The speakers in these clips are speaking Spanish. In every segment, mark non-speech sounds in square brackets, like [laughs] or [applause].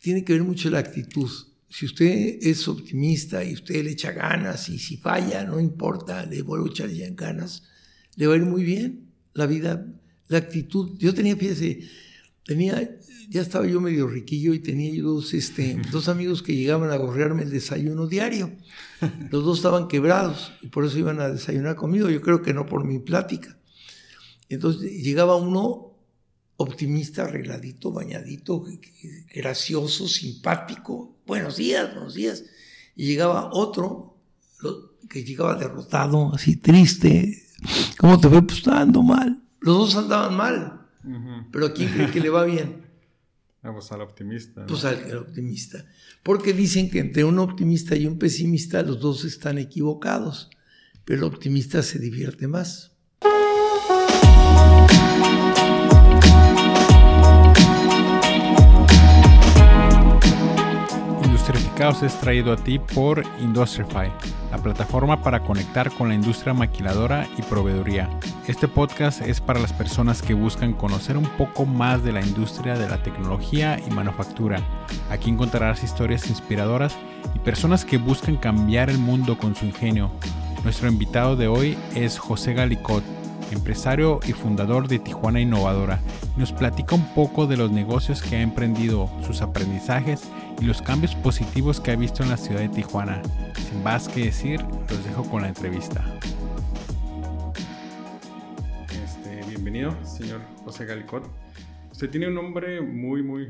tiene que ver mucho la actitud. Si usted es optimista y usted le echa ganas y si falla, no importa, le vuelvo a echar ya ganas, le va a ir muy bien. La vida, la actitud. Yo tenía, fíjese, tenía, ya estaba yo medio riquillo y tenía yo dos, este, [laughs] dos amigos que llegaban a gorrearme el desayuno diario. Los dos estaban quebrados y por eso iban a desayunar conmigo. Yo creo que no por mi plática. Entonces llegaba uno optimista, arregladito, bañadito, gracioso, simpático. Buenos días, buenos días. Y llegaba otro que llegaba derrotado, así triste. ¿Cómo te fue? Pues ando mal. Los dos andaban mal. Pero ¿a quién cree que le va bien? Vamos [laughs] al optimista. Pues al optimista. Porque dicen que entre un optimista y un pesimista los dos están equivocados. Pero el optimista se divierte más. Industrificados es traído a ti por Industrify, la plataforma para conectar con la industria maquiladora y proveeduría. Este podcast es para las personas que buscan conocer un poco más de la industria de la tecnología y manufactura. Aquí encontrarás historias inspiradoras y personas que buscan cambiar el mundo con su ingenio. Nuestro invitado de hoy es José Galicot empresario y fundador de Tijuana Innovadora, nos platica un poco de los negocios que ha emprendido, sus aprendizajes y los cambios positivos que ha visto en la ciudad de Tijuana. Sin más que decir, los dejo con la entrevista. Este, bienvenido, señor José Galicot. Usted tiene un nombre muy, muy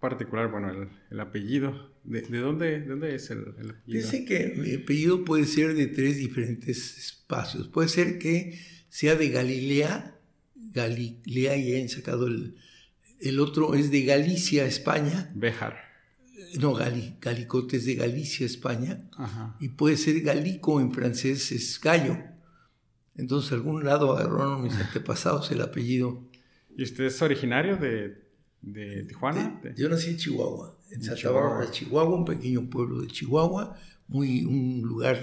particular, bueno, el, apellido. ¿De, dónde, dónde, es el, el apellido? Dice que mi apellido puede ser de tres diferentes espacios. Puede ser que sea de Galilea, Galilea y hayan sacado el, el otro es de Galicia, España. Bejar. No, Gali, Galicote es de Galicia, España. Y puede ser Galico en francés, es gallo. Entonces, algún lado agarraron mis antepasados el apellido. ¿Y usted es originario de, de Tijuana? yo nací en Chihuahua, en, Santa Bárbara, Chihuahua, un pequeño pueblo de Chihuahua, muy, un lugar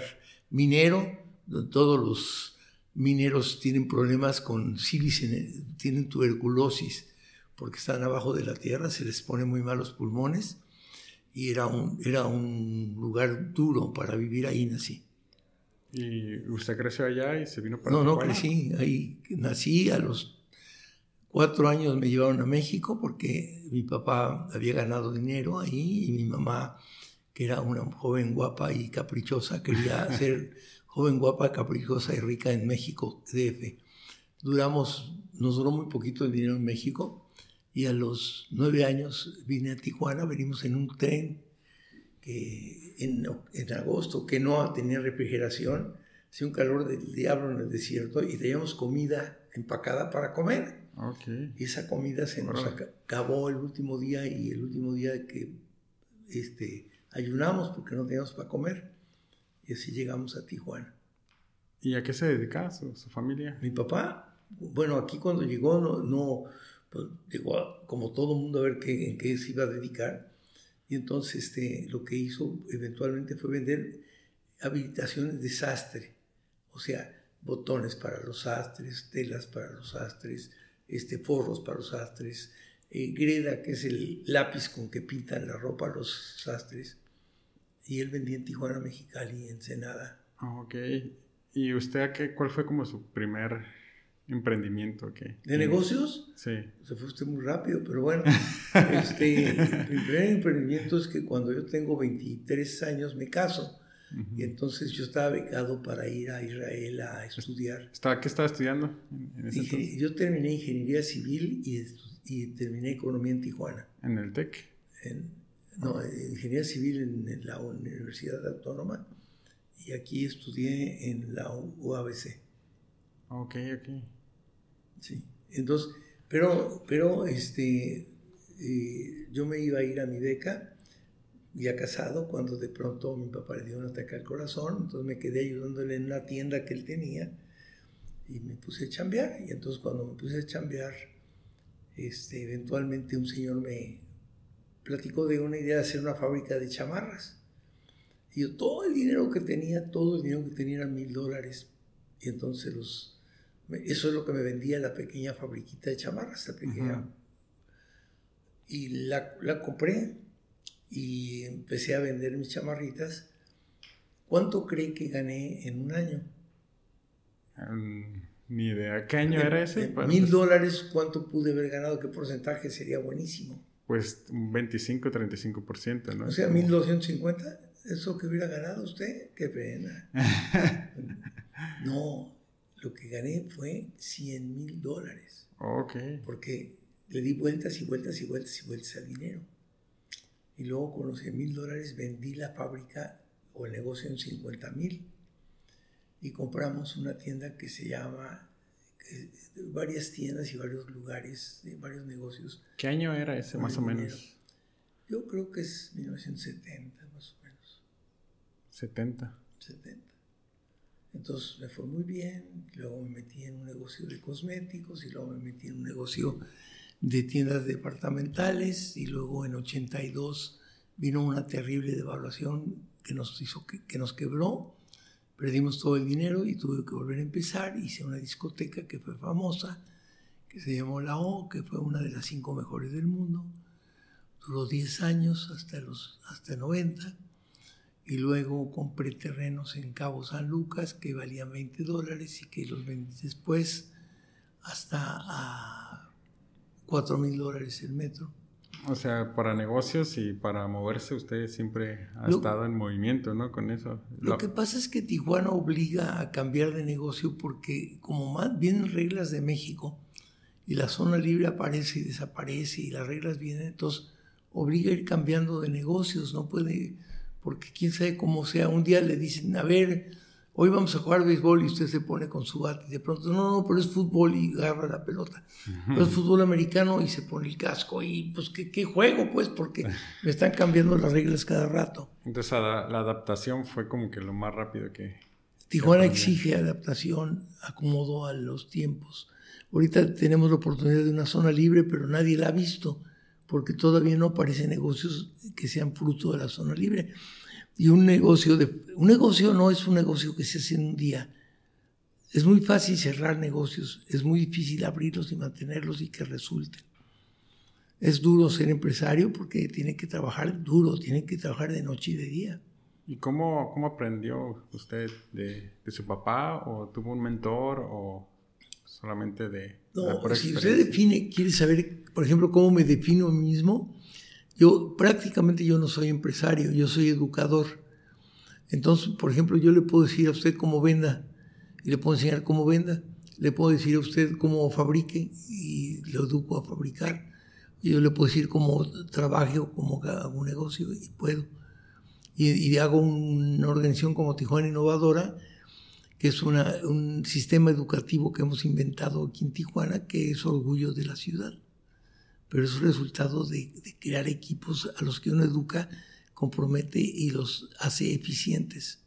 minero, donde todos los mineros tienen problemas con sílice, tienen tuberculosis porque están abajo de la tierra, se les pone muy mal los pulmones y era un, era un lugar duro para vivir ahí nací. ¿Y usted creció allá y se vino para No, no crecí, ahí nací a los cuatro años me llevaron a México porque mi papá había ganado dinero ahí y mi mamá, que era una joven guapa y caprichosa, quería [laughs] ser joven, guapa, caprichosa y rica en México, DF. Duramos, nos duró muy poquito el dinero en México y a los nueve años vine a Tijuana, venimos en un tren que en, en agosto que no tenía refrigeración, hacía un calor del diablo en el desierto y teníamos comida empacada para comer. Okay. Y esa comida se nos acabó el último día y el último día que este, ayunamos porque no teníamos para comer. Y así llegamos a Tijuana. ¿Y a qué se dedica su, familia? Mi papá, bueno, aquí cuando llegó, no, no pues, llegó como todo mundo a ver qué, en qué se iba a dedicar. Y entonces este, lo que hizo eventualmente fue vender habilitaciones de sastre, o sea, botones para los sastres, telas para los sastres, este, forros para los sastres, eh, greda, que es el lápiz con que pintan la ropa los sastres, y él vendía en Tijuana, Mexicali y Ensenada. Ah, ok. ¿Y usted qué, cuál fue como su primer emprendimiento? ¿qué? ¿De negocios? Sí. Se fue usted muy rápido, pero bueno. [laughs] este, mi primer emprendimiento es que cuando yo tengo 23 años me caso. Y entonces yo estaba becado para ir a Israel a estudiar. ¿Qué estaba estudiando? yo terminé ingeniería civil y, y, terminé economía en Tijuana. ¿En el TEC? En, no, ingeniería civil en la Universidad Autónoma y aquí estudié en la UABC. Ok, ok. Sí, entonces, pero, pero este, eh, yo me iba a ir a mi beca, ya casado, cuando de pronto mi papá le dio un ataque al corazón, entonces me quedé ayudándole en una tienda que él tenía y me puse a chambear. Y entonces cuando me puse a chambear, este, eventualmente un señor me, platicó de una idea de hacer una fábrica de chamarras. Y yo, todo el dinero que tenía, todo el dinero que tenía eran mil dólares. Y entonces los, eso es lo que me vendía la pequeña fabriquita de chamarras, la pequeña. Y la, la, compré y empecé a vender mis chamarritas. ¿Cuánto cree que gané en un año? Mm, ni idea. ¿Qué año era ese? Mil dólares, ¿cuánto pude haber ganado? ¿Qué porcentaje sería buenísimo? Pues un 25, 35%, ¿no? O sea, 1250, eso que hubiera ganado usted, qué pena. [laughs] no, lo que gané fue 100 mil dólares. Ok. Porque le di vueltas y vueltas y vueltas y vueltas al dinero. Y luego con los 100 mil dólares vendí la fábrica o el negocio en 50 mil. Y compramos una tienda que se llama, varias tiendas y varios lugares, varios negocios. ¿Qué año era ese más o menos? Yo creo que es 1970 más o menos. 70. 70. Entonces me fue muy bien, luego me metí en un negocio de cosméticos y luego me metí en un negocio de tiendas departamentales y luego en 82 vino una terrible devaluación que nos hizo que, nos quebró, perdimos todo el dinero y tuve que volver a empezar, hice una discoteca que fue famosa, que se llamó La O, que fue una de las cinco mejores del mundo, duró 10 años hasta los hasta 90 y luego compré terrenos en Cabo San Lucas que valían 20 dólares y que los vendí después hasta a 4 mil dólares el metro. O sea, para negocios y para moverse usted siempre ha estado en movimiento, ¿no? Con eso. Lo, que pasa es que Tijuana obliga a cambiar de negocio porque como más vienen reglas de México y la zona libre aparece y desaparece y las reglas vienen, entonces obliga a ir cambiando de negocios, no puede, porque quién sabe cómo sea, un día le dicen, a ver, hoy vamos a jugar béisbol y usted se pone con su bate y de pronto, no, no, pero es fútbol y agarra la pelota. Pero es fútbol americano y se pone el casco y pues qué, juego pues porque [laughs] me están cambiando las reglas cada rato. Entonces la, adaptación fue como que lo más rápido que... Tijuana exige adaptación, acomodo a los tiempos. Ahorita tenemos la oportunidad de una zona libre, pero nadie la ha visto porque todavía no aparecen negocios que sean fruto de la zona libre. Y un negocio, de, un negocio no es un negocio que se hace en un día. Es muy fácil cerrar negocios, es muy difícil abrirlos y mantenerlos y que resulten. Es duro ser empresario porque tiene que trabajar duro, tiene que trabajar de noche y de día. ¿Y cómo, cómo aprendió usted de, de, su papá o tuvo un mentor o solamente de... No, si usted define, quiere saber, por ejemplo, cómo me defino a mí mismo, yo prácticamente yo no soy empresario, yo soy educador. Entonces, por ejemplo, yo le puedo decir a usted cómo venda y le puedo enseñar cómo venda. Le puedo decir a usted cómo fabrique y le educo a fabricar. Yo le puedo decir cómo trabaje o cómo hago un negocio y puedo. Y, y hago una organización como Tijuana Innovadora, que es un sistema educativo que hemos inventado aquí en Tijuana, que es orgullo de la ciudad pero es un resultado de, crear equipos a los que uno educa, compromete y los hace eficientes.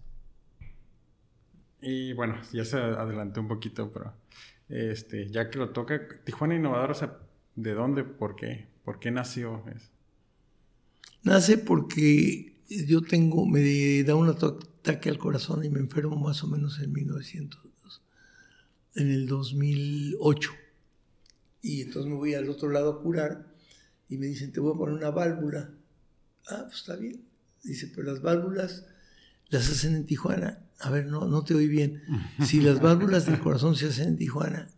Y bueno, ya se adelantó un poquito, pero este, ya que lo toca, Tijuana Innovador, o sea, ¿de dónde? ¿Por qué? ¿Por qué nació eso? Nace porque yo tengo, me da un ataque al corazón y me enfermo más o menos en 1900, en el 2008 y entonces me voy al otro lado a curar y me dicen, te voy a poner una válvula. Ah, pues está bien. Dice, pero las válvulas las hacen en Tijuana. A ver, no, no te oí bien. [laughs] Si las válvulas del corazón se hacen en Tijuana,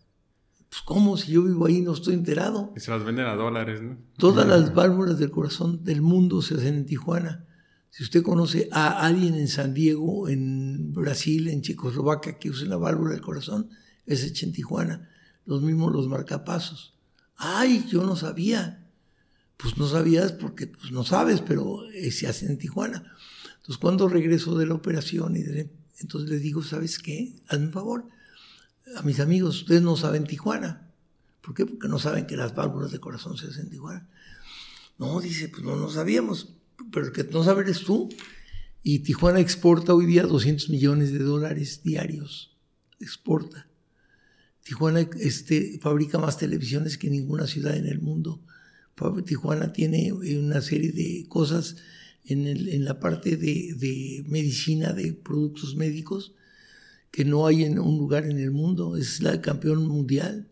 pues ¿cómo? Si yo vivo ahí no estoy enterado. Y se las venden a dólares, ¿no? Todas las [laughs] válvulas del corazón del mundo se hacen en Tijuana. Si usted conoce a alguien en San Diego, en Brasil, en Checoslovaquia que use la válvula del corazón, es hecha en Tijuana los mismos los marcapasos. Ay, yo no sabía. Pues no sabías porque pues, no sabes, pero eh, se hace en Tijuana. Entonces cuando regreso de la operación y entonces les digo, ¿sabes qué? Hazme un favor. A mis amigos, ustedes no saben Tijuana. ¿Por qué? Porque no saben que las válvulas de corazón se hacen en Tijuana. No, dice, pues no, no sabíamos. Pero el que no sabes eres tú. Y Tijuana exporta hoy día 200 millones de dólares diarios. Exporta. Tijuana este, fabrica más televisiones que ninguna ciudad en el mundo. Tijuana tiene una serie de cosas en, en la parte de, de, medicina, de productos médicos, que no hay en un lugar en el mundo. Es la campeón mundial.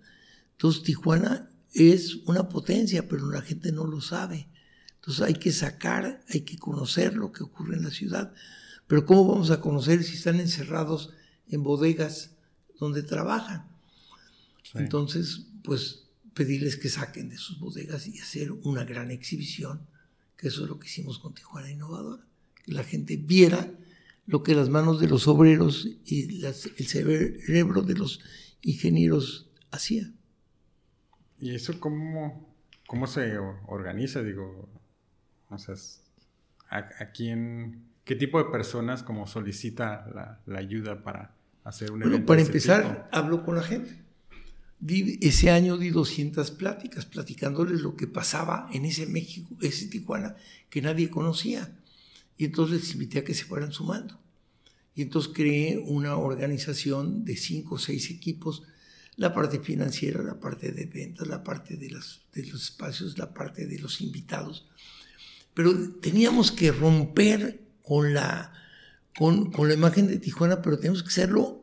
Entonces Tijuana es una potencia, pero la gente no lo sabe. Entonces hay que sacar, hay que conocer lo que ocurre en la ciudad. Pero ¿cómo vamos a conocer si están encerrados en bodegas donde trabajan? Entonces, pues pedirles que saquen de sus bodegas y hacer una gran exhibición, que eso es lo que hicimos con Tijuana Innovadora, que la gente viera lo que las manos de los obreros y el cerebro de los ingenieros hacían. ¿Y eso cómo, cómo se organiza? Digo, o sea, ¿a, quién, qué tipo de personas como solicita la, ayuda para hacer un bueno, Para empezar, hablo con la gente. Ese año di 200 pláticas, platicándoles lo que pasaba en ese México, ese Tijuana, que nadie conocía. Y entonces les invité a que se fueran sumando. Y entonces creé una organización de cinco o seis equipos la parte financiera, la parte de ventas, la parte de, los espacios, la parte de los invitados. Pero teníamos que romper con la, con, la imagen de Tijuana, pero tenemos que hacerlo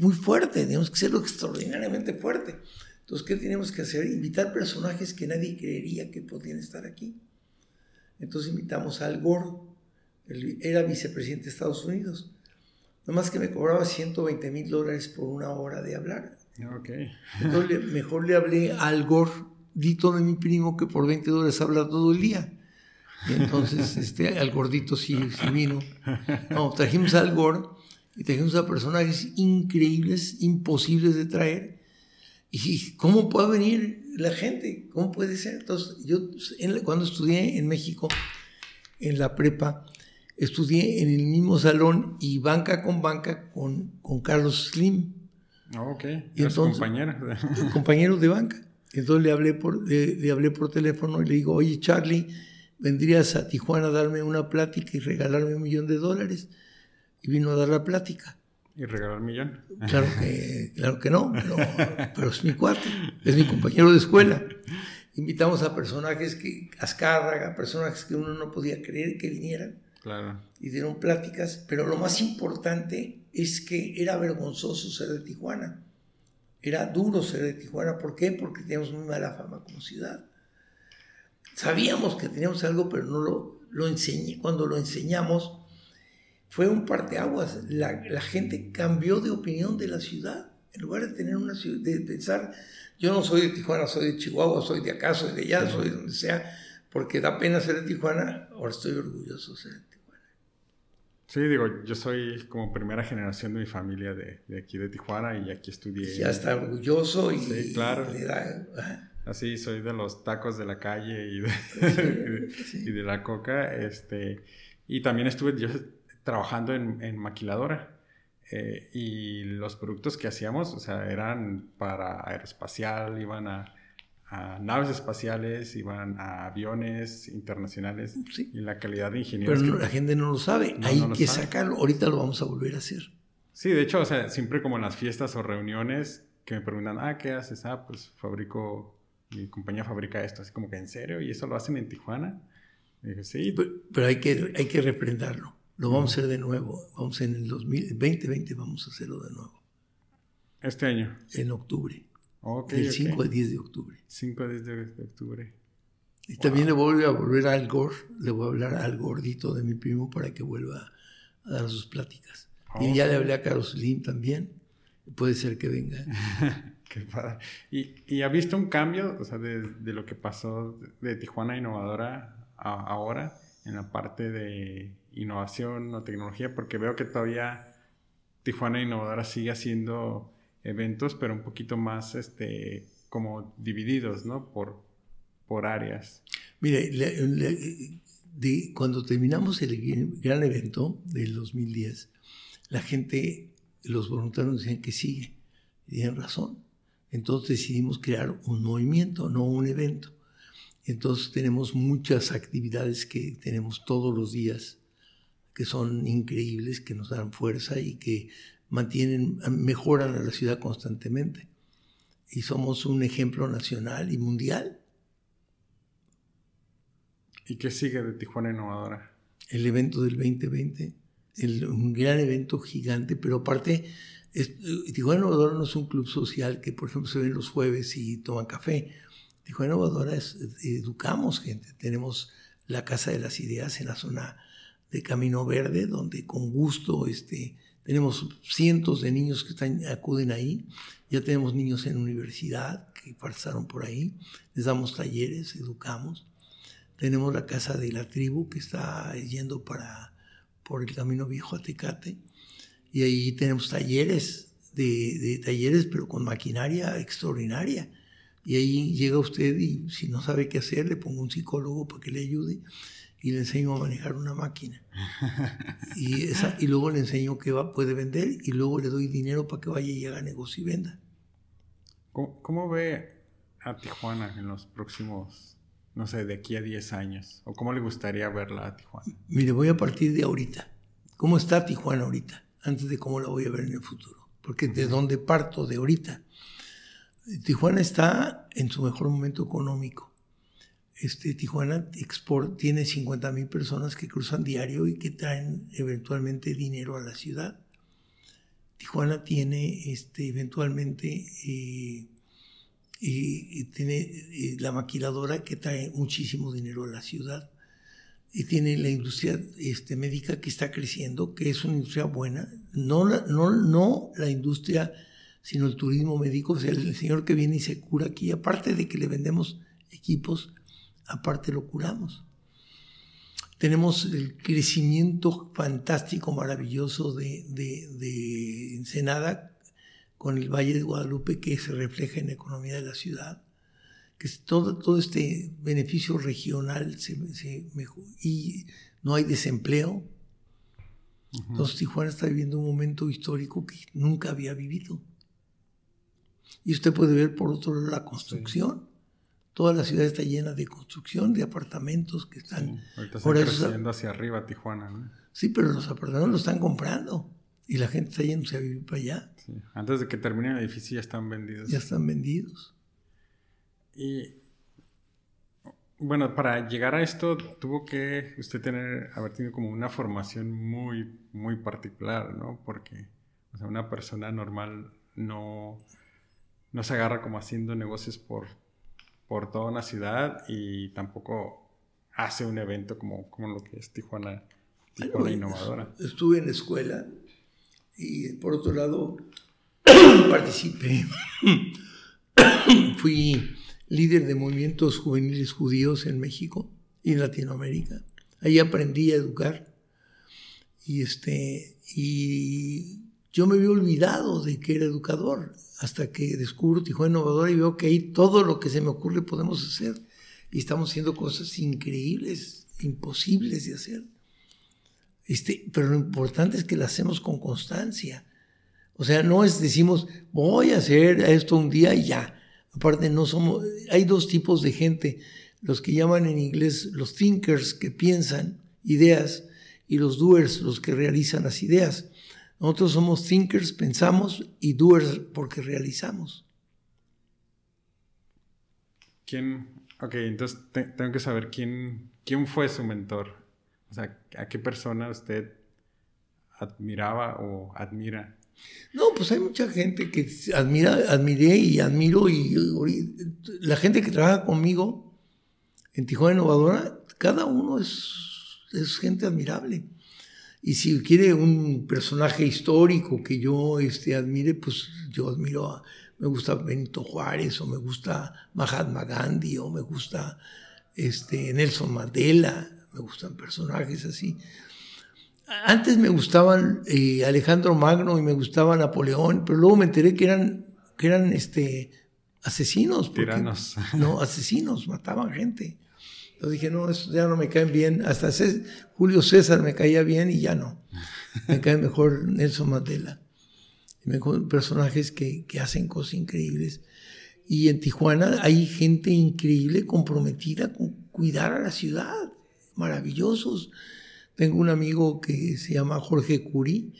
muy fuerte, tenemos que hacerlo extraordinariamente fuerte. Entonces, ¿qué tenemos que hacer? Invitar personajes que nadie creería que podían estar aquí. Entonces invitamos a Al Gore, era vicepresidente de Estados Unidos. Nomás que me cobraba 120 mil dólares por una hora de hablar. Okay. Entonces mejor le hablé al gordito de mi primo que por 20 dólares habla todo el día. Y entonces [laughs] este, al gordito sí, vino. No, trajimos al Gore y trajimos a personajes increíbles, imposibles de traer. Y ¿cómo puede venir la gente? ¿Cómo puede ser? Entonces, yo cuando estudié en México, en la prepa, estudié en el mismo salón y banca con banca con, con Carlos Slim. Ah, ok. Y entonces, compañero. compañero de banca. Entonces le hablé, por, le, hablé por teléfono y le digo, oye Charlie, ¿vendrías a Tijuana a darme una plática y regalarme un millón de dólares? Y vino a dar la plática. ¿Y regalar millón? Claro que, [laughs] claro que no, pero, es mi cuarto, es mi compañero de escuela. Invitamos a personajes que, Azcárraga, personajes que uno no podía creer que vinieran. Claro. Y dieron pláticas, pero lo más importante es que era vergonzoso ser de Tijuana. Era duro ser de Tijuana. ¿Por qué? Porque teníamos muy mala fama como ciudad. Sabíamos que teníamos algo, pero no lo, lo enseñé. Cuando lo enseñamos, fue un parteaguas. La, la gente cambió de opinión de la ciudad. En lugar de tener una ciudad, de pensar, yo no soy de Tijuana, soy de Chihuahua, soy de acá, soy de allá, soy de donde sea, porque da pena ser de Tijuana, ahora estoy orgulloso de ser Sí, digo, yo soy como primera generación de mi familia de, de aquí de Tijuana y aquí estudié. Ya está orgulloso y, sí, claro. Así, soy de los tacos de la calle y de, [laughs] y de, la coca. Este, y también estuve yo trabajando en, en maquiladora. Eh, y los productos que hacíamos, o sea, eran para aeroespacial, iban a a naves espaciales, iban a aviones internacionales y la calidad de ingenieros. Pero la gente no lo sabe, hay que sacarlo, ahorita lo vamos a volver a hacer. Sí, de hecho, o sea, siempre como en las fiestas o reuniones que me preguntan, ah, ¿qué haces? Ah, pues fabrico, mi compañía fabrica esto, así como que en serio, y eso lo hacen en Tijuana. sí. Pero, hay, que, hay que reprenderlo, lo vamos a hacer de nuevo, vamos en el 2020 vamos a hacerlo de nuevo. Este año. En octubre del 5 al 10 de octubre. 5 al 10 de, octubre. Y también le voy a volver al Gore, le voy a hablar al gordito de mi primo para que vuelva a dar sus pláticas. y ya le hablé a Carlos Slim también, puede ser que venga. [laughs] Qué padre. ¿Y, ¿Y, ha visto un cambio o sea, de, de, lo que pasó de Tijuana Innovadora a ahora en la parte de innovación o tecnología? Porque veo que todavía Tijuana Innovadora sigue haciendo eventos, pero un poquito más este, como divididos, ¿no? Por, por áreas. Mire, cuando terminamos el gran evento del 2010, la gente, los voluntarios decían que sigue, tienen razón. Entonces decidimos crear un movimiento, no un evento. Entonces tenemos muchas actividades que tenemos todos los días, que son increíbles, que nos dan fuerza y que mantienen, mejoran a la ciudad constantemente. Y somos un ejemplo nacional y mundial. ¿Y qué sigue de Tijuana Innovadora? El evento del 2020, un gran evento gigante, pero aparte, Tijuana Innovadora no es un club social que, por ejemplo, se ven los jueves y toman café. Tijuana Innovadora es, educamos gente. Tenemos la Casa de las Ideas en la zona de Camino Verde, donde con gusto este, tenemos cientos de niños que acuden ahí. Ya tenemos niños en universidad que pasaron por ahí. Les damos talleres, educamos. Tenemos la Casa de la Tribu que está yendo para, por el Camino Viejo a Tecate. Y ahí tenemos talleres, de talleres, pero con maquinaria extraordinaria. Y ahí llega usted y si no sabe qué hacer, le pongo un psicólogo para que le ayude y le enseño a manejar una máquina. [laughs] Y, esa, y luego le enseño qué va, puede vender y luego le doy dinero para que vaya y haga negocio y venda. ¿Cómo, ve a Tijuana en los próximos, no sé, de aquí a 10 años? ¿O cómo le gustaría verla a Tijuana? Mire, voy a partir de ahorita. ¿Cómo está Tijuana ahorita? Antes de cómo la voy a ver en el futuro. Porque de dónde parto de ahorita. Tijuana está en su mejor momento económico este, Tijuana Export tiene 50 mil personas que cruzan diario y que traen eventualmente dinero a la ciudad. Tijuana tiene este, eventualmente eh, y, tiene eh, la maquiladora que trae muchísimo dinero a la ciudad. Y tiene la industria este, médica que está creciendo, que es una industria buena. No la, no, no la industria, sino el turismo médico. O sea, el señor que viene y se cura aquí, aparte de que le vendemos equipos, aparte lo curamos. Tenemos el crecimiento fantástico, maravilloso de, de, Ensenada con el Valle de Guadalupe que se refleja en la economía de la ciudad, que todo, todo este beneficio regional se, y no hay desempleo. Entonces Tijuana está viviendo un momento histórico que nunca había vivido. Y usted puede ver por otro lado la construcción. Toda la ciudad está llena de construcción, de apartamentos que están... Sí, ahorita están creciendo hacia arriba Tijuana, ¿no? Sí, pero los apartamentos los están comprando y la gente está yéndose a vivir para allá. Sí. Antes de que termine el edificio ya están vendidos. Ya están vendidos. Y bueno, para llegar a esto tuvo que usted tener, haber tenido como una formación muy, muy particular, ¿no? Porque o sea, una persona normal no, no se agarra como haciendo negocios por por toda una ciudad y tampoco hace un evento como, como lo que es Tijuana, Tijuana Innovadora. Estuve en la escuela y por otro lado [coughs] participé. [coughs] Fui líder de movimientos juveniles judíos en México y en Latinoamérica. Ahí aprendí a educar. Y, este, y yo me había olvidado de que era educador hasta que descubro Tijuana Innovadora y veo que ahí todo lo que se me ocurre podemos hacer. Y estamos haciendo cosas increíbles, imposibles de hacer. Este, pero lo importante es que las hacemos con constancia. O sea, no es decimos, voy a hacer esto un día y ya. Aparte, no somos, hay dos tipos de gente, los que llaman en inglés los thinkers, que piensan ideas, y los doers, los que realizan las ideas. Nosotros somos thinkers, pensamos, y doers porque realizamos. ¿Quién? Ok, entonces tengo que saber quién, quién fue su mentor. O sea, ¿a qué persona usted admiraba o admira? No, pues hay mucha gente que admira, admiré y admiro y, la gente que trabaja conmigo en Tijuana Innovadora, cada uno es, es gente admirable. Y si quiere un personaje histórico que yo este, admire, pues yo admiro a, me gusta Benito Juárez, o me gusta Mahatma Gandhi, o me gusta este, Nelson Mandela, me gustan personajes así. Antes me gustaban eh, Alejandro Magno y me gustaba Napoleón, pero luego me enteré que eran, que eran este, asesinos. Tiranos. No, asesinos, mataban gente. Dije, no, eso ya no me caen bien. Hasta Julio César me caía bien y ya no. Me cae mejor Nelson Mandela. Personajes que, que hacen cosas increíbles. Y en Tijuana hay gente increíble comprometida con cuidar a la ciudad. Maravillosos. Tengo un amigo que se llama Jorge Curi,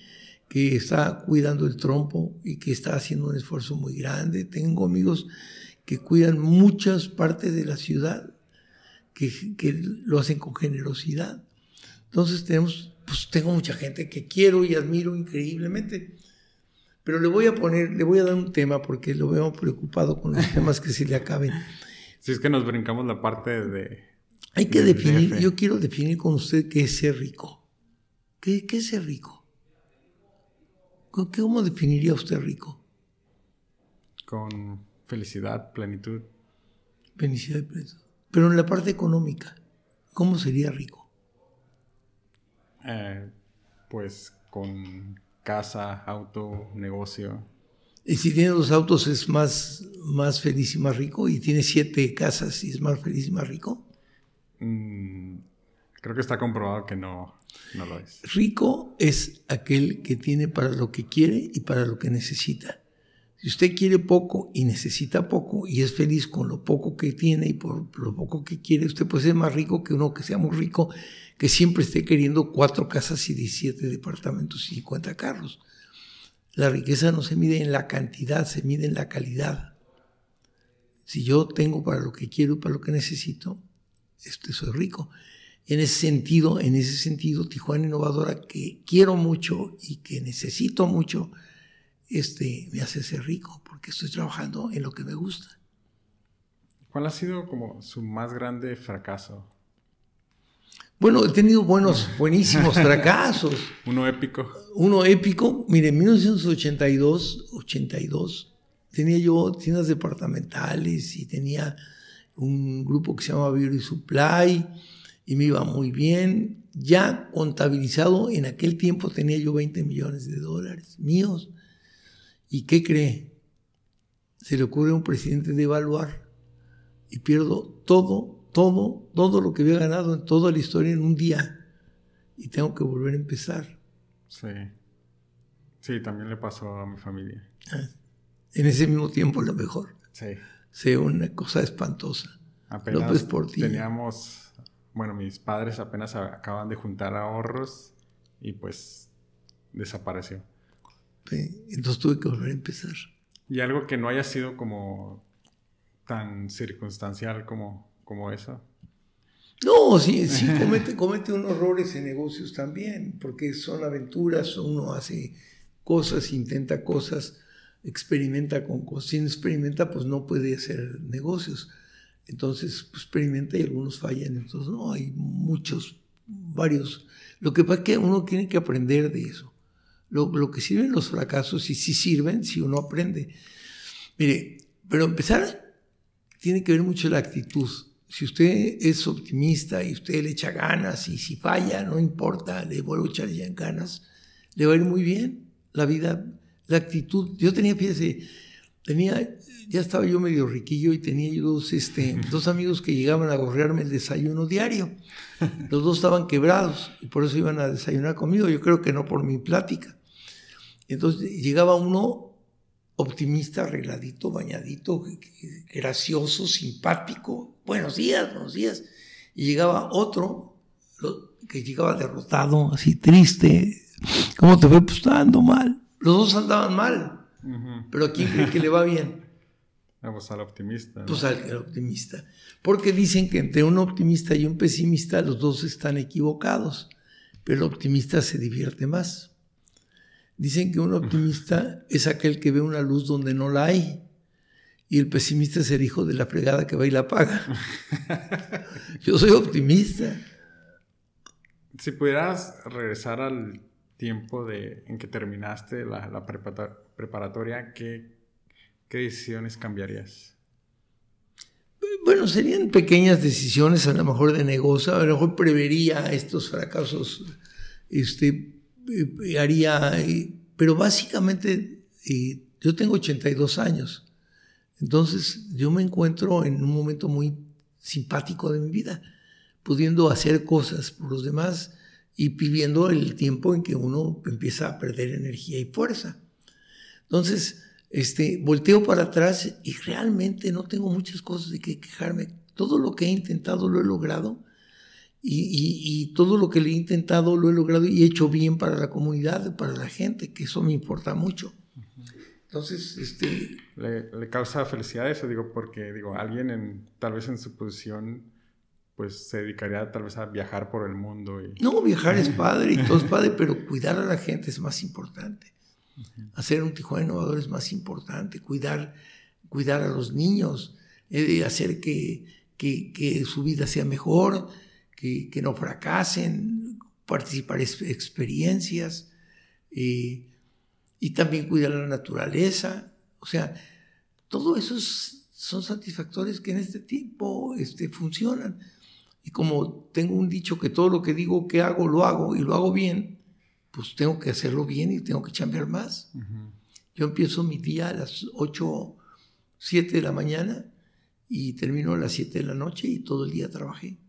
que está cuidando el trompo y que está haciendo un esfuerzo muy grande. Tengo amigos que cuidan muchas partes de la ciudad que, lo hacen con generosidad. Entonces tenemos, pues tengo mucha gente que quiero y admiro increíblemente. Pero le voy a poner, le voy a dar un tema porque lo veo preocupado con los [laughs] temas que se le acaben. Si es que nos brincamos la parte de... Hay que definir, yo quiero definir con usted qué es ser rico. ¿Qué, qué es ser rico? ¿Cómo definiría usted rico? Con felicidad, plenitud. Felicidad y plenitud. Pero en la parte económica, ¿cómo sería rico? Eh, pues con casa, auto, negocio. Y si tiene dos autos es más, más feliz y más rico, y tiene siete casas y es más feliz y más rico. Mm, creo que está comprobado que no, no lo es. Rico es aquel que tiene para lo que quiere y para lo que necesita. Si usted quiere poco y necesita poco y es feliz con lo poco que tiene y por lo poco que quiere, usted puede ser más rico que uno que sea muy rico, que siempre esté queriendo cuatro casas y 17 departamentos y 50 carros. La riqueza no se mide en la cantidad, se mide en la calidad. Si yo tengo para lo que quiero y para lo que necesito, este, soy rico. En ese sentido, en ese sentido, Tijuana Innovadora, que quiero mucho y que necesito mucho, este, me hace ser rico, porque estoy trabajando en lo que me gusta. ¿Cuál ha sido como su más grande fracaso? Bueno, he tenido buenos, buenísimos [laughs] fracasos. Uno épico. Uno épico. Mire, en 1982, 82, tenía yo tiendas departamentales y tenía un grupo que se llama Beauty Supply y me iba muy bien. Ya contabilizado, en aquel tiempo tenía yo 20 millones de dólares míos. ¿Y qué cree? Se le ocurre a un presidente de evaluar y pierdo todo, todo, todo lo que había ganado en toda la historia en un día. Y tengo que volver a empezar. Sí. Sí, también le pasó a mi familia. Ah, en ese mismo tiempo lo mejor. Sí. Sí, una cosa espantosa. Apenas López Portillo. Teníamos, bueno, mis padres apenas acaban de juntar ahorros y pues desapareció entonces tuve que volver a empezar. ¿Y algo que no haya sido como tan circunstancial como, como eso? No, sí, sí [laughs] comete, comete unos errores en negocios también, porque son aventuras, uno hace cosas, intenta cosas, experimenta con cosas. Si no experimenta, pues no puede hacer negocios. Entonces, pues, experimenta y algunos fallan. Entonces, no, hay muchos, varios. Lo que pasa es que uno tiene que aprender de eso lo, que sirven los fracasos y sí sirven si uno aprende. Mire, pero empezar tiene que ver mucho la actitud. Si usted es optimista y usted le echa ganas y si falla, no importa, le vuelvo a echar ya ganas, le va a ir muy bien. La vida, la actitud. Yo tenía, fíjese, tenía, ya estaba yo medio riquillo y tenía yo dos, este, [laughs] dos amigos que llegaban a gorrearme el desayuno diario. Los dos estaban quebrados y por eso iban a desayunar conmigo. Yo creo que no por mi plática. Entonces llegaba uno optimista, arregladito, bañadito, gracioso, simpático. Buenos días, buenos días. Y llegaba otro que llegaba derrotado, así triste. ¿Cómo te fue? Pues estaba andando mal. Los dos andaban mal. Pero ¿a quién cree que le va bien? Vamos [laughs] al optimista. Pues al optimista. Porque dicen que entre un optimista y un pesimista los dos están equivocados. Pero el optimista se divierte más. Dicen que un optimista es aquel que ve una luz donde no la hay. Y el pesimista es el hijo de la fregada que va y la apaga. [laughs] Yo soy optimista. Si pudieras regresar al tiempo de, en que terminaste la, preparatoria, ¿qué, ¿qué decisiones cambiarías? Bueno, serían pequeñas decisiones, a lo mejor de negocio, a lo mejor prevería estos fracasos este, eh, haría, pero básicamente yo tengo 82 años, entonces yo me encuentro en un momento muy simpático de mi vida, pudiendo hacer cosas por los demás y viviendo el tiempo en que uno empieza a perder energía y fuerza. Entonces, este, volteo para atrás y realmente no tengo muchas cosas de que quejarme. Todo lo que he intentado lo he logrado y, todo lo que le he intentado lo he logrado y he hecho bien para la comunidad, para la gente, que eso me importa mucho. Entonces, este... ¿Le, causa felicidad eso? Digo, porque, digo, alguien en, tal vez en su posición, pues se dedicaría tal vez a viajar por el mundo. Y... No, viajar es [laughs] padre y todo es padre, pero cuidar a la gente es más importante. Hacer un Tijuana innovador es más importante. Cuidar, cuidar a los niños. de hacer que, que, su vida sea mejor, que, no fracasen, participar en experiencias eh, y también cuidar la naturaleza. O sea, todo eso son satisfactores que en este tiempo este, funcionan. Y como tengo un dicho que todo lo que digo que hago, lo hago y lo hago bien, pues tengo que hacerlo bien y tengo que chambear más. Yo empiezo mi día a las 8, 7 de la mañana y termino a las 7 de la noche y todo el día trabajé.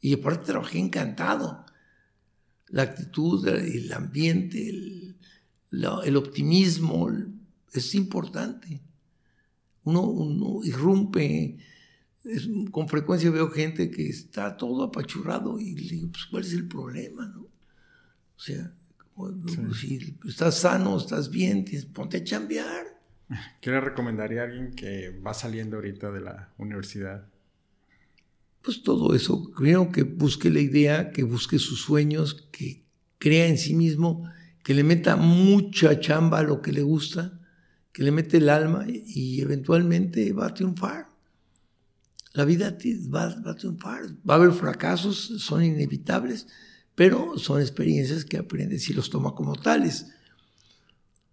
Y aparte trabajé encantado. La actitud, el ambiente, el, el optimismo es importante. Uno, uno irrumpe con frecuencia veo gente que está todo apachurrado y le digo, pues, ¿cuál es el problema? No? O sea, si estás sano, estás bien, ponte a chambear. [laughs] ¿Qué le recomendaría a alguien que va saliendo ahorita de la universidad? Pues todo eso. Creo que busque la idea, que busque sus sueños, que crea en sí mismo, que le meta mucha chamba a lo que le gusta, que le mete el alma y eventualmente va a triunfar la vida va, a triunfar. Va a haber fracasos, son inevitables, pero son experiencias que aprendes y los toma como tales.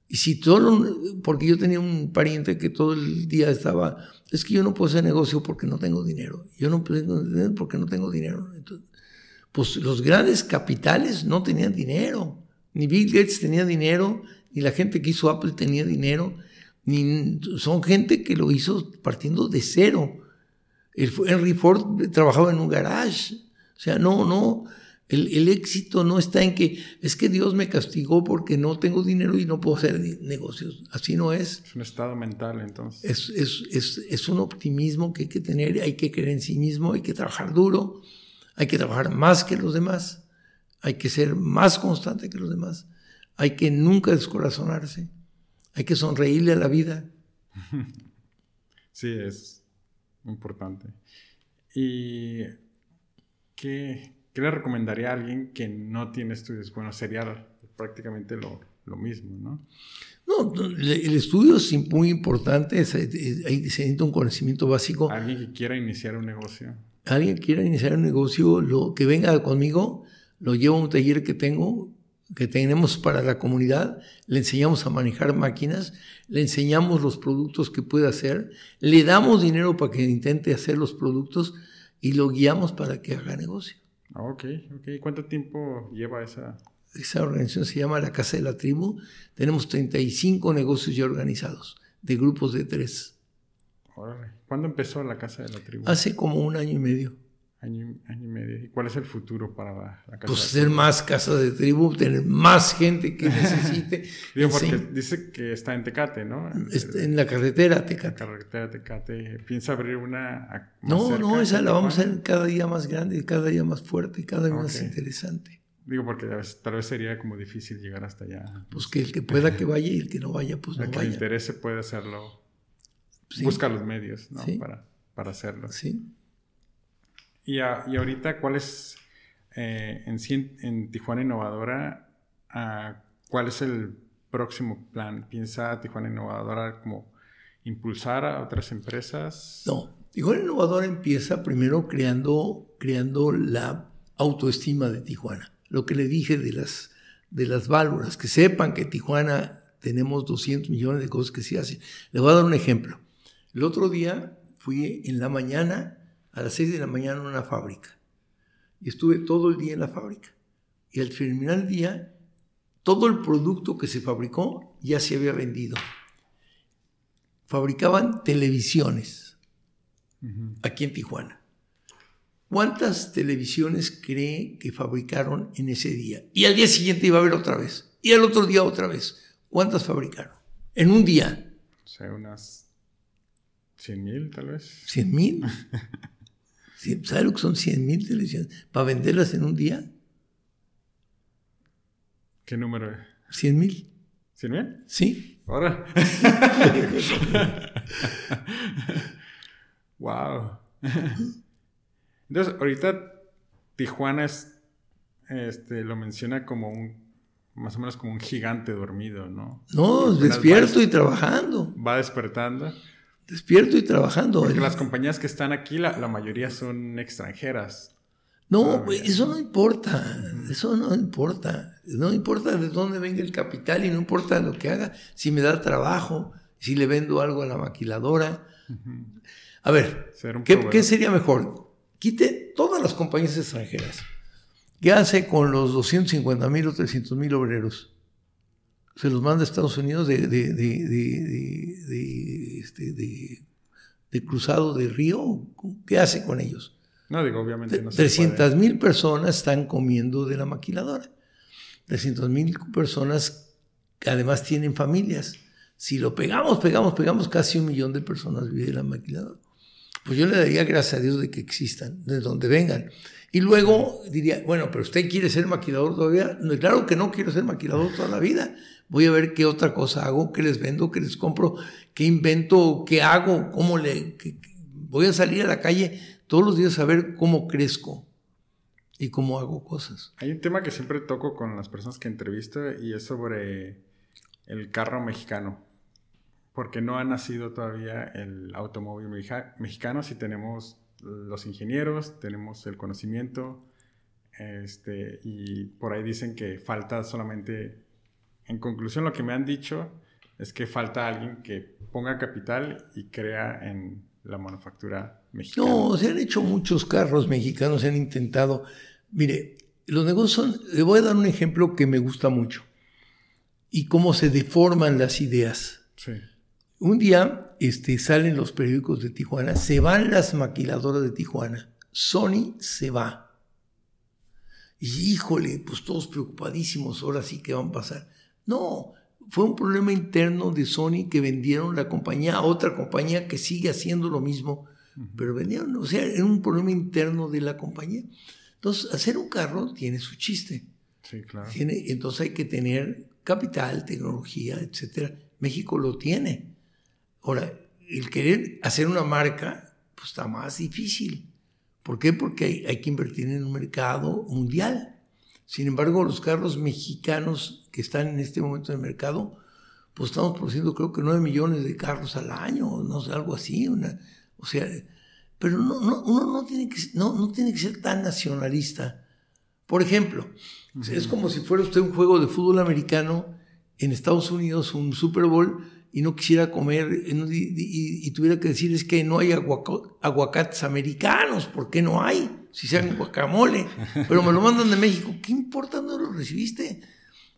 Y si todo, porque yo tenía un pariente que todo el día estaba, es que yo no puedo hacer negocio porque no tengo dinero, yo no puedo hacer porque no tengo dinero. pues los grandes capitales no tenían dinero, ni Bill Gates tenía dinero, ni la gente que hizo Apple tenía dinero, ni son gente que lo hizo partiendo de cero. Henry Ford trabajaba en un garage. O sea, no, no. El, éxito no está en que es que Dios me castigó porque no tengo dinero y no puedo hacer negocios. Así no es. Es un estado mental, entonces. Es, es, es, es, un optimismo que hay que tener, hay que creer en sí mismo, hay que trabajar duro, hay que trabajar más que los demás, hay que ser más constante que los demás, hay que nunca descorazonarse, hay que sonreírle a la vida. [laughs] Sí, es, importante. ¿Y qué, le recomendaría a alguien que no tiene estudios? Bueno, sería prácticamente lo, mismo, ¿no? No, el estudio es muy importante, se necesita un conocimiento básico. Alguien que quiera iniciar un negocio. Alguien que quiera iniciar un negocio, lo que venga conmigo, lo llevo a un taller que tengo, que tenemos para la comunidad, le enseñamos a manejar máquinas, le enseñamos los productos que puede hacer, le damos dinero para que intente hacer los productos y lo guiamos para que haga negocio. Ah, ok, ok. ¿Cuánto tiempo lleva esa? Esa organización se llama La Casa de la Tribu. Tenemos 35 negocios ya organizados, de grupos de tres. Órale. ¿Cuándo empezó La Casa de la Tribu? Hace como un año y medio. Año, y medio. ¿Y cuál es el futuro para la, casa? Pues ser más casa de tribu, tener más gente que [laughs] necesite. Digo, porque dice que está en Tecate, ¿no? en la carretera Tecate. La carretera Tecate. ¿Piensa abrir una.? No, no, esa la vamos a hacer cada día más grande, cada día más fuerte, cada día más interesante. Digo, porque tal vez sería como difícil llegar hasta allá. Pues que el que pueda que vaya y el que no vaya, pues no vaya. El que le interese puede hacerlo. Busca los medios, ¿no? Para, para hacerlo. Sí. Y, ahorita, ¿cuál es, eh, en, Tijuana Innovadora, cuál es el próximo plan? ¿Piensa Tijuana Innovadora como impulsar a otras empresas? No, Tijuana Innovadora empieza primero creando, creando la autoestima de Tijuana. Lo que le dije de las, de las válvulas, que sepan que Tijuana tenemos 200 millones de cosas que se hacen. Le voy a dar un ejemplo. El otro día fui en la mañana a las 6 de la mañana en una fábrica. Y estuve todo el día en la fábrica. Y al terminar el día, todo el producto que se fabricó ya se había vendido. Fabricaban televisiones aquí en Tijuana. ¿Cuántas televisiones cree que fabricaron en ese día? Y al día siguiente iba a haber otra vez. Y al otro día otra vez. ¿Cuántas fabricaron? En un día. O sea, unas 100 mil tal vez. ¿100 mil? [laughs] ¿Sabe lo que son 100 mil televisiones? ¿Para venderlas en un día? ¿Qué número es? 100 mil. ¿100 mil? Sí. Ahora. [laughs] wow. Entonces, ahorita Tijuana es, este, lo menciona como un, más o menos como un gigante dormido, ¿no? No, despierto y trabajando. Va despertando. Despierto y trabajando. Porque las compañías que están aquí, la, la mayoría son extranjeras. No, eso no importa, eso no importa. No importa de dónde venga el capital y no importa lo que haga, si me da trabajo, si le vendo algo a la maquiladora. A ver, ¿qué, sería mejor? Quite todas las compañías extranjeras. ¿Qué hace con los 250 mil o 300 mil obreros? Se los manda a Estados Unidos de, de, de, este, de cruzado de río. ¿Qué hace con ellos? No, digo, obviamente no 300 mil personas están comiendo de la maquiladora. 300 mil personas que además tienen familias. Si lo pegamos, pegamos, pegamos, casi un millón de personas viven de la maquiladora. Pues yo le daría gracias a Dios de que existan, de donde vengan. Y luego diría, bueno, pero usted quiere ser maquilador todavía. Claro que no quiero ser maquilador toda la vida. Voy a ver qué otra cosa hago, qué les vendo, qué les compro, qué invento, qué hago, cómo le... voy a salir a la calle todos los días saber cómo crezco y cómo hago cosas. Hay un tema que siempre toco con las personas que entrevisto y es sobre el carro mexicano. Porque no ha nacido todavía el automóvil mexicano si tenemos los ingenieros, tenemos el conocimiento, este, y por ahí dicen que falta solamente, en conclusión lo que me han dicho es que falta alguien que ponga capital y crea en la manufactura mexicana. No, se han hecho muchos carros mexicanos, se han intentado. Mire, los negocios son, le voy a dar un ejemplo que me gusta mucho y cómo se deforman las ideas. Sí. Un día este, salen los periódicos de Tijuana, se van las maquiladoras de Tijuana, Sony se va. Y híjole, pues todos preocupadísimos, ahora sí que van a pasar. No, fue un problema interno de Sony que vendieron la compañía a otra compañía que sigue haciendo lo mismo, pero vendieron, o sea, era un problema interno de la compañía. Entonces, hacer un carro tiene su chiste. Sí, claro. Tiene, entonces hay que tener capital, tecnología, etc. México lo tiene. Ahora, el querer hacer una marca, pues está más difícil. ¿Por qué? Porque hay, hay que invertir en un mercado mundial. Sin embargo, los carros mexicanos que están en este momento en el mercado, pues estamos produciendo creo que 9 millones de carros al año, no sé, algo así. Una, o sea, pero no, no, uno no tiene, que, no, no tiene que ser tan nacionalista. Por ejemplo, es como si fuera usted un juego de fútbol americano en Estados Unidos, un Super Bowl, y no quisiera comer y, tuviera que decir es que no hay aguacates americanos, ¿por qué no hay? Si sean [laughs] guacamole, pero me lo mandan de México, ¿qué importa dónde lo recibiste?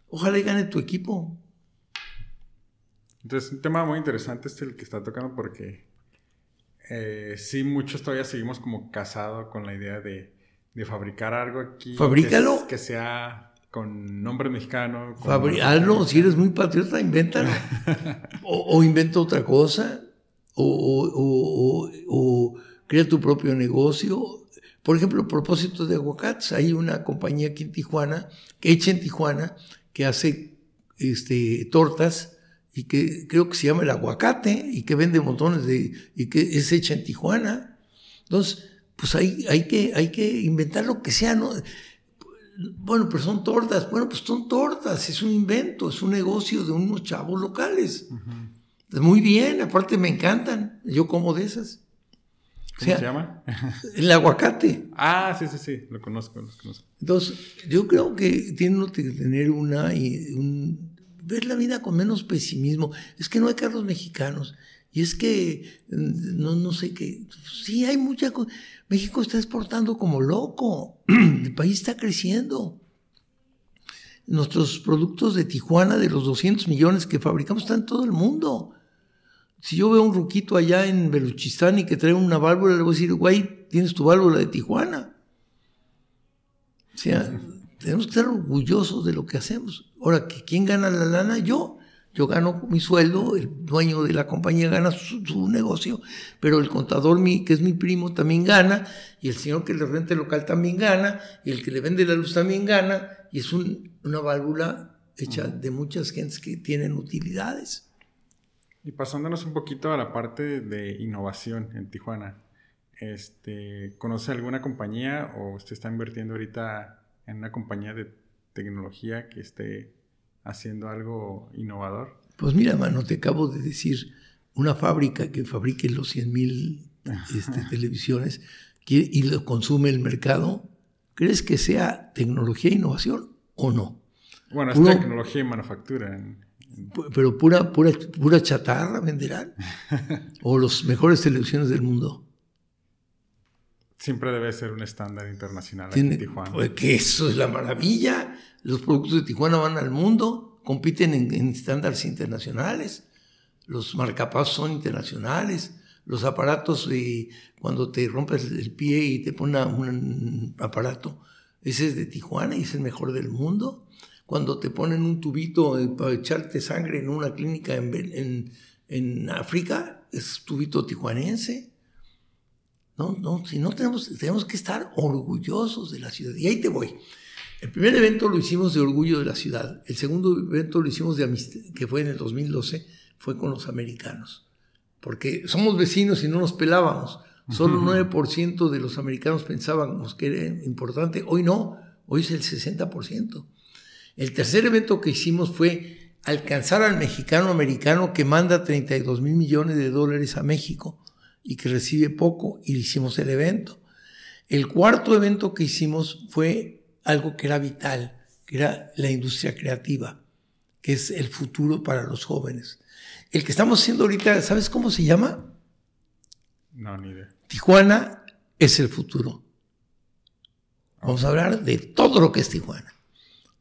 Ojalá y gane tu equipo. Entonces, un tema muy interesante este el que está tocando porque eh, sí, muchos todavía seguimos como casados con la idea de, fabricar algo aquí. Fabrícalo. Que, sea con nombre mexicano. Hazlo, si eres muy patriota, invéntalo. o, inventa otra cosa. O, o, crea tu propio negocio. Por ejemplo, propósito de aguacates, hay una compañía aquí en Tijuana, que hecha en Tijuana, que hace este, tortas y que creo que se llama el aguacate y que vende montones de, y que es hecha en Tijuana. Entonces, pues hay, hay, que, hay que inventar lo que sea, ¿no? Bueno, pero son tortas. Bueno, pues son tortas, es un invento, es un negocio de unos chavos locales. Muy bien, aparte me encantan, yo como de esas. ¿Cómo se llama? [laughs] el aguacate. Ah, sí, sí, sí, lo conozco, lo conozco. Entonces, yo creo que tiene que tener una, un, ver la vida con menos pesimismo. Es que no hay carros mexicanos. Y es que, mm, no, no sé qué, sí hay mucha cosa. México está exportando como loco. [clears throat] El país está creciendo. Nuestros productos de Tijuana, de los 200 millones que fabricamos, están en todo el mundo. Si yo veo un ruquito allá en Beluchistán y que trae una válvula, le voy a decir, güey, tienes tu válvula de Tijuana. O sea, tenemos que estar orgullosos de lo que hacemos. Ahora, ¿quién gana la lana? Yo. Yo gano mi sueldo, el dueño de la compañía gana su, negocio, pero el contador, mi, que es mi primo, también gana, y el señor que le renta el local también gana, y el que le vende la luz también gana, y es una válvula hecha de muchas gentes que tienen utilidades. Y pasándonos un poquito a la parte de innovación en Tijuana, este, ¿conoce alguna compañía o usted está invirtiendo ahorita en una compañía de tecnología que esté haciendo algo innovador? Pues mira, mano, te acabo de decir, una fábrica que fabrique los 100 mil este, [laughs] televisiones y lo consume el mercado, ¿crees que sea tecnología e innovación o no? Bueno, es tecnología y manufactura. Pero pura, pura, pura chatarra venderán. [laughs] o los mejores televisiones del mundo. Siempre debe ser un estándar internacional en Tijuana. Pues que eso es la maravilla. Los productos de Tijuana van al mundo, compiten en, estándares internacionales. Los marcapasos son internacionales. Los aparatos, cuando te rompes el pie y te ponen un aparato, ese es de Tijuana y es el mejor del mundo cuando te ponen un tubito eh, para echarte sangre en una clínica en, en, África, es tubito tijuanense. No, no, si no tenemos, tenemos que estar orgullosos de la ciudad. Y ahí te voy. El primer evento lo hicimos de orgullo de la ciudad. El segundo evento lo hicimos de amistad, que fue en el 2012, fue con los americanos. Porque somos vecinos y no nos pelábamos. Solo 9% de los americanos pensábamos que era importante. Hoy no, hoy es el 60%. El tercer evento que hicimos fue alcanzar al mexicano americano que manda 32 mil millones de dólares a México y que recibe poco y hicimos el evento. El cuarto evento que hicimos fue algo que era vital, que era la industria creativa, que es el futuro para los jóvenes. El que estamos haciendo ahorita, ¿sabes cómo se llama? No, ni idea. Tijuana es el futuro. Vamos a hablar de todo lo que es Tijuana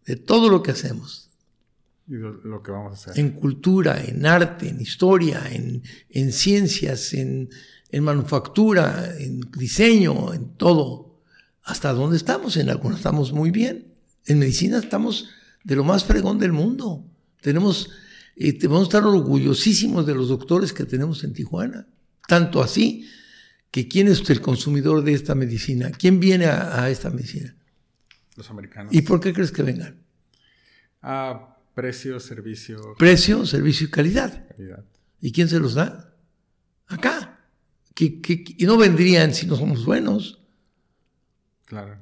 de todo lo que hacemos. Y lo que vamos a hacer. En cultura, en arte, en historia, en, en ciencias, en, en, manufactura, en diseño, en todo. ¿Hasta dónde estamos? En algunos estamos muy bien. En medicina estamos de lo más fregón del mundo. Tenemos, eh, vamos a estar orgullosísimos de los doctores que tenemos en Tijuana. Tanto así que quién es el consumidor de esta medicina, quién viene a esta medicina los americanos. ¿Y por qué crees que vengan? Ah, precio, servicio. Precio, servicio y calidad. ¿Y quién se los da? Acá. y no vendrían si no somos buenos. Claro.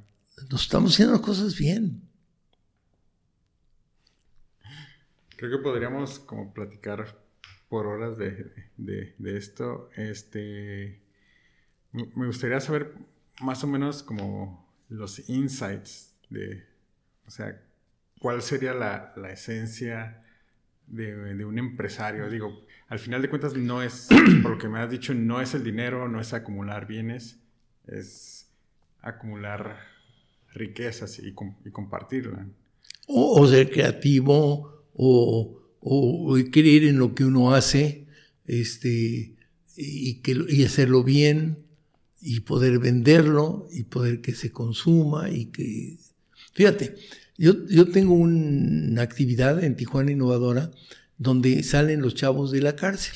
Nos estamos haciendo las cosas bien. Creo que podríamos como platicar por horas de, de esto. Este, me gustaría saber más o menos como los insights de, o sea, cuál sería la, esencia de, un empresario. Digo, al final de cuentas no es, por lo que me has dicho, no es el dinero, no es acumular bienes, es acumular riquezas y, compartirla. O, ser creativo, o, creer en lo que uno hace, este, y, que, y hacerlo bien, y poder venderlo, y poder que se consuma, y que Fíjate, yo, yo tengo una actividad en Tijuana Innovadora donde salen los chavos de la cárcel,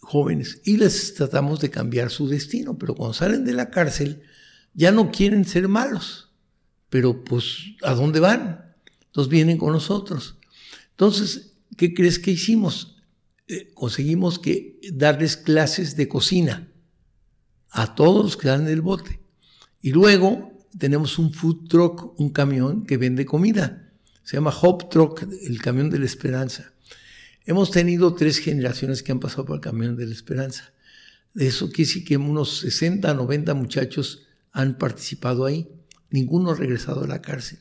jóvenes, y les tratamos de cambiar su destino, pero cuando salen de la cárcel ya no quieren ser malos, pero pues ¿a dónde van? Entonces vienen con nosotros. Entonces, ¿qué crees que hicimos? Eh, conseguimos que darles clases de cocina a todos los que dan el bote. Y luego tenemos un food truck, un camión que vende comida. Se llama Hop Truck, el camión de la esperanza. Hemos tenido tres generaciones que han pasado por el camión de la esperanza. De eso quiere decir que unos 60, 90 muchachos han participado ahí. Ninguno ha regresado a la cárcel.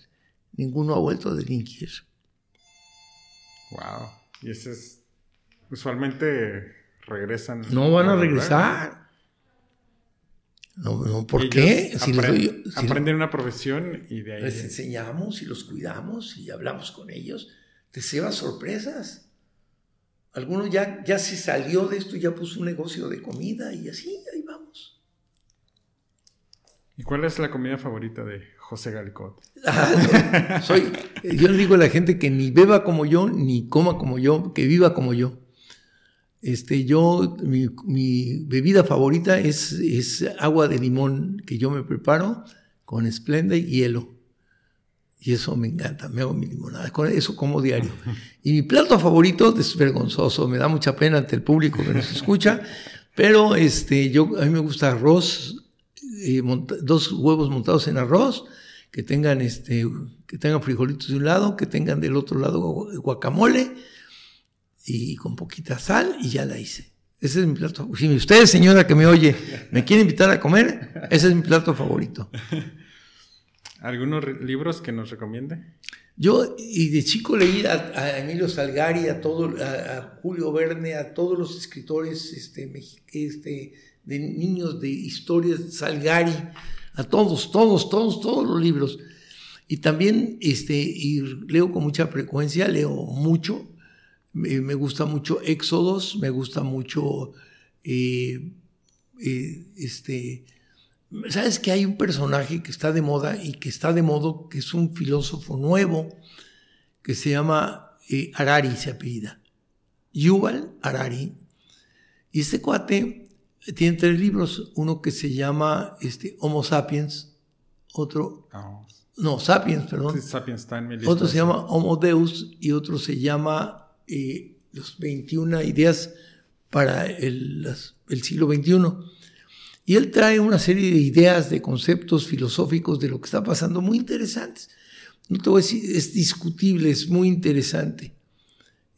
Ninguno ha vuelto a delinquir. Wow. Y ese es. Usualmente regresan. No van a regresar. No, no ¿por qué? Si aprenden una profesión y de ahí... Les enseñamos y los cuidamos y hablamos con ellos. Te llevan sorpresas. Algunos ya, ya se salió de esto, ya puso un negocio de comida y así. ¿Y cuál es la comida favorita de José Galicot? Ah, soy, yo le digo a la gente que ni beba como yo, ni coma como yo, que viva como yo. Este, yo, mi, bebida favorita es, es, agua de limón que yo me preparo con Splenda y hielo. Y eso me encanta, me hago mi limonada, con eso como diario. [laughs] Y mi plato favorito es vergonzoso, me da mucha pena ante el público que nos escucha, pero este, yo, a mí me gusta arroz, dos huevos montados en arroz, que tengan, este, que tengan frijolitos de un lado, que tengan del otro lado guacamole, y con poquita sal y ya la hice. Ese es mi plato. Si usted, señora que me oye, me quiere invitar a comer, ese es mi plato favorito. [laughs] ¿Algunos libros que nos recomiende? Yo, y de chico leí a, Emilio Salgari, a, todo, a, Julio Verne, a todos los escritores este, este, de niños de historias, Salgari, a todos, todos, todos, todos los libros. Y también este, leo con mucha frecuencia, leo mucho. Me, gusta mucho Éxodos, me gusta mucho eh, eh, este, ¿Sabes que hay un personaje que está de moda y que está de modo, que es un filósofo nuevo, que se llama eh, Harari, se apellida. Yuval Harari. Y este cuate tiene tres libros, uno que se llama este, Homo Sapiens, otro... Ah. No, Sapiens, perdón. Sapiens está en mi Otro se llama Homo Deus y otro se llama eh, Los 21 ideas para el, el siglo XXI. Y él trae una serie de ideas, de conceptos filosóficos de lo que está pasando muy interesantes. No te voy a decir, es discutible, es muy interesante.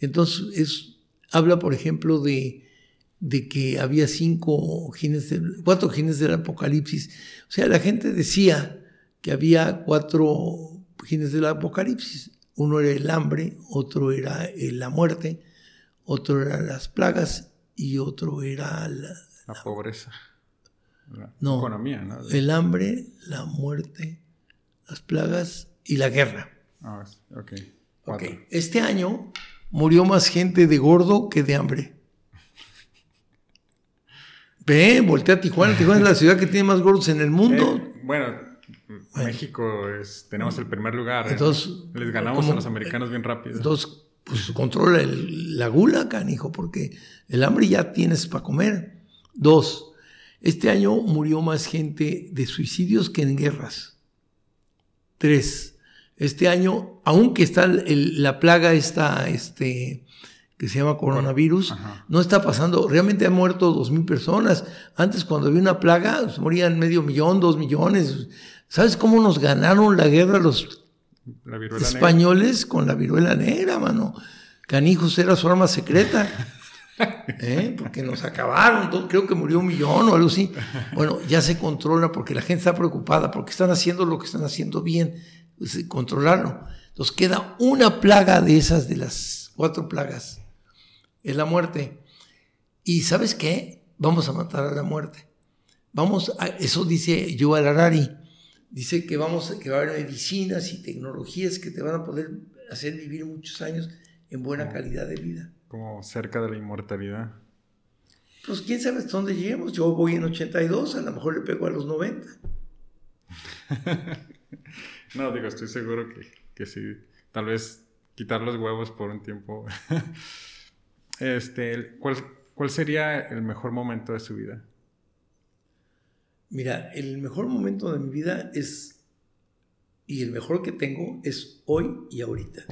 Entonces, es, habla, por ejemplo, de, que había cinco genes, cuatro genes del apocalipsis. O sea, la gente decía que había cuatro genes del apocalipsis. Uno era el hambre, otro era la muerte, otro era las plagas y otro era la pobreza no, economía, El hambre, la muerte, las plagas y la guerra. Ah, ok. Este año murió más gente de gordo que de hambre. Ve, voltea a Tijuana. Tijuana es la ciudad que tiene más gordos en el mundo. Eh, bueno, México es, tenemos el primer lugar. ¿eh? Entonces, Les ganamos a los americanos bien rápido. Entonces, pues controla la gula, canijo, porque el hambre ya tienes para comer. Dos, este año murió más gente de suicidios que en guerras. Tres. Este año, aunque está la plaga esta, este, que se llama coronavirus, no está pasando, realmente han muerto dos mil personas. Antes cuando había una plaga, pues, morían medio millón, dos millones. ¿Sabes cómo nos ganaron la guerra los españoles con la viruela negra, mano? Canijos era su arma secreta. [laughs] ¿Eh? porque nos acabaron, creo que murió un millón o algo así. Bueno, ya se controla porque la gente está preocupada, porque están haciendo lo que están haciendo bien, pues, eh, controlarlo. Entonces queda una plaga de esas, de las cuatro plagas, es la muerte. Y ¿sabes qué? Vamos a matar a la muerte. Vamos a, eso dice Yuval Harari, dice que, vamos, que va a haber medicinas y tecnologías que te van a poder hacer vivir muchos años en buena calidad de vida como cerca de la inmortalidad. Pues quién sabe hasta dónde lleguemos. Yo voy en 82, a lo mejor le pego a los 90. [laughs] no, digo, estoy seguro que, que sí. Tal vez quitar los huevos por un tiempo. [laughs] este, ¿cuál, ¿Cuál sería el mejor momento de su vida? Mira, el mejor momento de mi vida es, y el mejor que tengo es hoy y ahorita.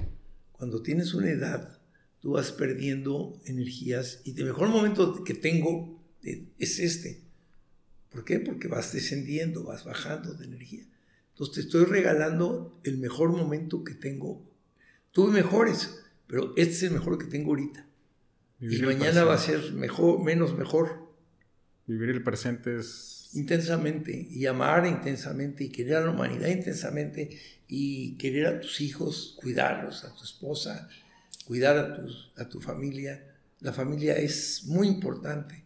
Cuando tienes una edad tú vas perdiendo energías y el mejor momento que tengo es este. ¿Por qué? Porque vas descendiendo, vas bajando de energía. Entonces te estoy regalando el mejor momento que tengo. Tuve mejores, pero este es el mejor que tengo ahorita. y mañana va a ser mejor, menos mejor. Vivir el presente es... Intensamente, y amar intensamente, y querer a la humanidad intensamente, y querer a tus hijos, cuidarlos, a tu esposa, cuidar a tu, a tu familia. La familia es muy importante.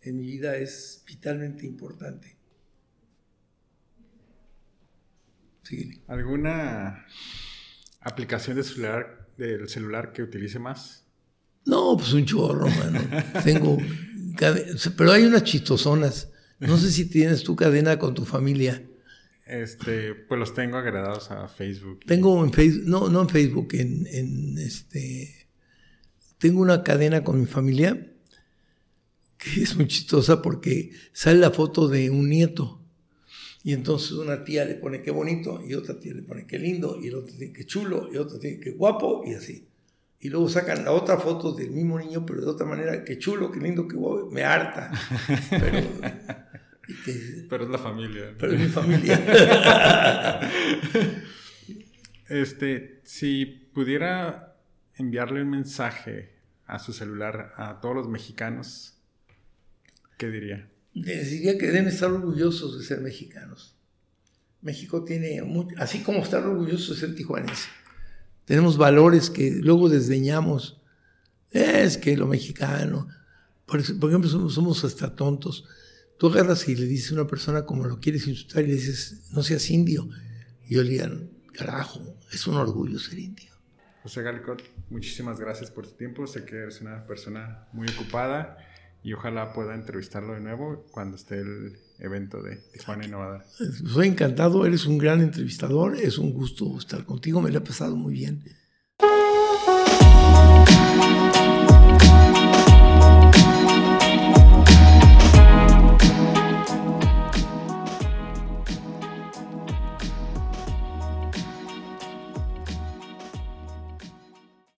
En mi vida es vitalmente importante. ¿Alguna aplicación de celular, del celular que utilice más? No, pues un chorro, mano. Tengo. Pero hay unas chistosonas. No sé si tienes tu cadena con tu familia. Este, pues los tengo agregados a Facebook. Tengo en Facebook, no, no en Facebook, en, en este, tengo una cadena con mi familia que es muy chistosa porque sale la foto de un nieto. Y entonces una tía le pone qué bonito, y otra tía le pone qué lindo, y el otro tiene que chulo, y otro tiene que guapo, y así. Y luego sacan la otra foto del mismo niño, pero de otra manera, qué chulo, qué lindo, qué guapo, me harta. [laughs] Pero [laughs] pero es la familia. Pero es mi familia. [laughs] este, si pudiera enviarle un mensaje a su celular a todos los mexicanos, ¿qué diría? Les diría que deben estar orgullosos de ser mexicanos. México tiene, así como estar orgulloso de ser tijuanense, tenemos valores que luego desdeñamos. Es que lo mexicano, por, ejemplo, somos, hasta tontos. Tú agarras y le dices a una persona como lo quieres insultar y le dices, no seas indio. Y yo le diría, carajo, es un orgullo ser indio. José Galicot, muchísimas gracias por tu tiempo. Sé que eres una persona muy ocupada y ojalá pueda entrevistarlo de nuevo cuando esté el evento de Tijuana Innovadora. Soy encantado, eres un gran entrevistador, es un gusto estar contigo, me lo he pasado muy bien.